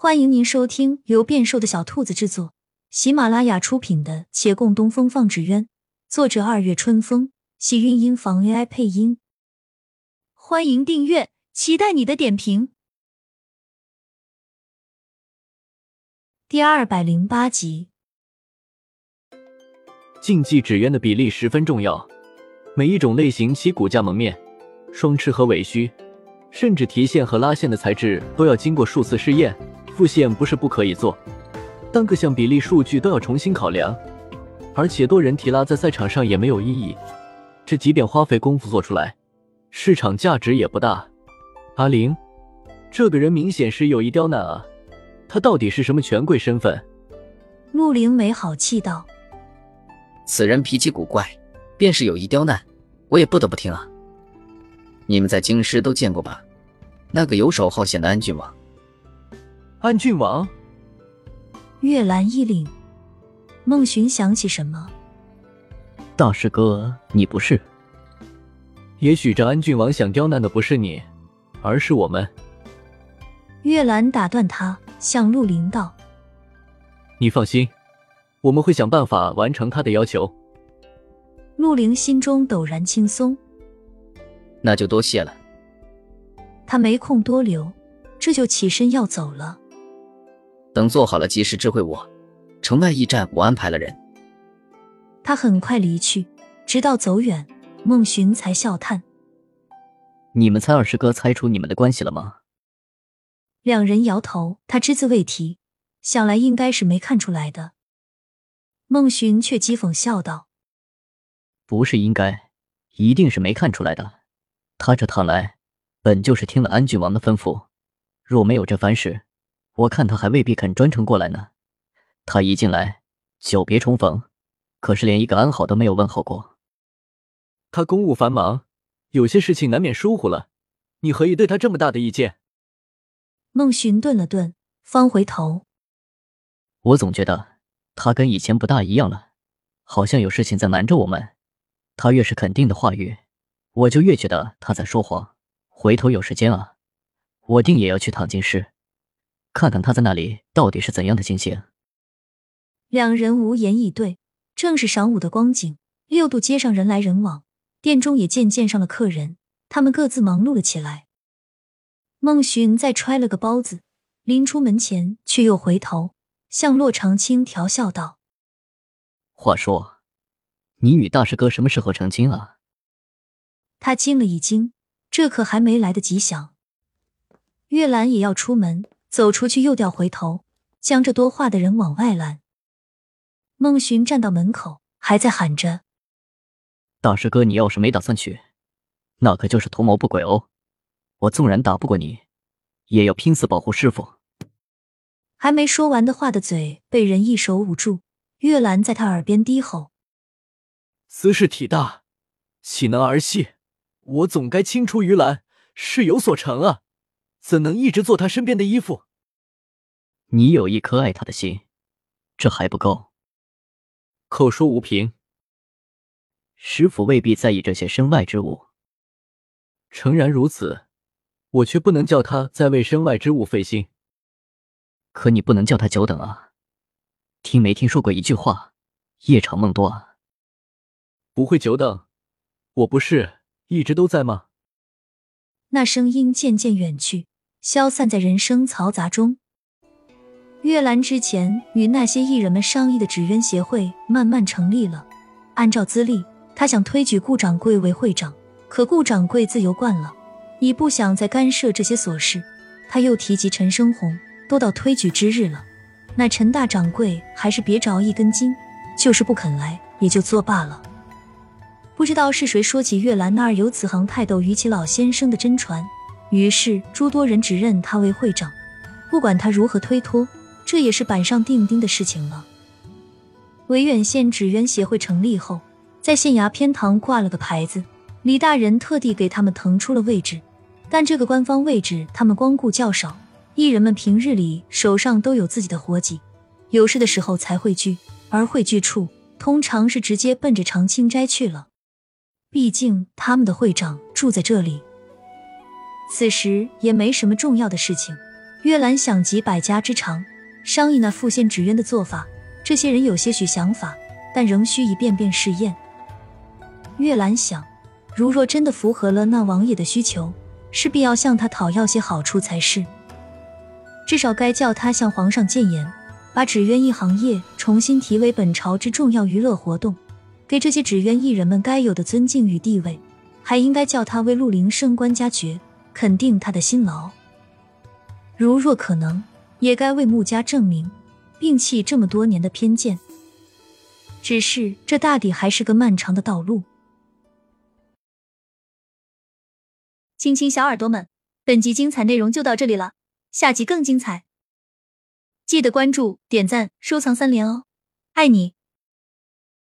欢迎您收听由变瘦的小兔子制作、喜马拉雅出品的《且共东风放纸鸢》，作者二月春风，喜韵音房 AI 配音。欢迎订阅，期待你的点评。第二百零八集，竞技纸鸢的比例十分重要，每一种类型其骨架蒙面、双翅和尾须，甚至提线和拉线的材质都要经过数次试验。复现不是不可以做，但各项比例数据都要重新考量，而且多人提拉在赛场上也没有意义。这即便花费功夫做出来，市场价值也不大。阿玲，这个人明显是有意刁难啊！他到底是什么权贵身份？陆灵没好气道：“此人脾气古怪，便是有意刁难，我也不得不听啊。你们在京师都见过吧？那个游手好闲的安郡王。”安郡王，月兰一凛，孟寻想起什么？大师哥，你不是？也许这安郡王想刁难的不是你，而是我们。月兰打断他，向陆林道：“你放心，我们会想办法完成他的要求。”陆林心中陡然轻松，那就多谢了。他没空多留，这就起身要走了。等做好了，及时知会我。城外驿站我安排了人。他很快离去，直到走远，孟寻才笑叹：“你们猜二师哥猜出你们的关系了吗？”两人摇头，他只字未提，想来应该是没看出来的。孟寻却讥讽笑道：“不是应该，一定是没看出来的。他这趟来，本就是听了安郡王的吩咐，若没有这番事。”我看他还未必肯专程过来呢。他一进来，久别重逢，可是连一个安好都没有问候过。他公务繁忙，有些事情难免疏忽了。你何以对他这么大的意见？孟寻顿了顿，方回头。我总觉得他跟以前不大一样了，好像有事情在瞒着我们。他越是肯定的话语，我就越觉得他在说谎。回头有时间啊，我定也要去趟京师。看看他在那里到底是怎样的情形。两人无言以对。正是晌午的光景，六渡街上人来人往，店中也渐渐上了客人。他们各自忙碌了起来。孟寻再揣了个包子，临出门前，却又回头向洛长青调笑道：“话说，你与大师哥什么时候成亲啊？”他惊了一惊，这可还没来得及想。月兰也要出门。走出去，又掉回头，将这多话的人往外拦。孟寻站到门口，还在喊着：“大师哥，你要是没打算去，那可就是图谋不轨哦。我纵然打不过你，也要拼死保护师傅。”还没说完的话的嘴被人一手捂住。月兰在他耳边低吼：“私事体大，岂能儿戏？我总该青出于蓝，事有所成啊！”怎能一直做他身边的依附？你有一颗爱他的心，这还不够。口说无凭，师傅未必在意这些身外之物。诚然如此，我却不能叫他再为身外之物费心。可你不能叫他久等啊！听没听说过一句话：夜长梦多啊？不会久等，我不是一直都在吗？那声音渐渐远去，消散在人声嘈杂中。月兰之前与那些艺人们商议的纸鸢协会慢慢成立了。按照资历，他想推举顾掌柜为会长，可顾掌柜自由惯了，已不想再干涉这些琐事。他又提及陈生红，都到推举之日了，那陈大掌柜还是别着一根筋，就是不肯来，也就作罢了。不知道是谁说起月兰那儿有此行泰斗于其老先生的真传，于是诸多人指认他为会长。不管他如何推脱，这也是板上钉钉的事情了。维远县纸鸢协会成立后，在县衙偏堂挂了个牌子，李大人特地给他们腾出了位置。但这个官方位置他们光顾较少，艺人们平日里手上都有自己的活计，有事的时候才会聚，而汇聚处通常是直接奔着长青斋去了。毕竟他们的会长住在这里，此时也没什么重要的事情。月兰想集百家之长，商议那复现纸鸢的做法。这些人有些许想法，但仍需一遍遍试验。月兰想，如若真的符合了那王爷的需求，势必要向他讨要些好处才是。至少该叫他向皇上谏言，把纸鸢艺行业重新提为本朝之重要娱乐活动，给这些纸鸢艺人们该有的尊敬与地位。还应该叫他为陆林升官加爵，肯定他的辛劳。如若可能，也该为穆家证明，摒弃这么多年的偏见。只是这大抵还是个漫长的道路。亲亲小耳朵们，本集精彩内容就到这里了，下集更精彩，记得关注、点赞、收藏三连哦，爱你！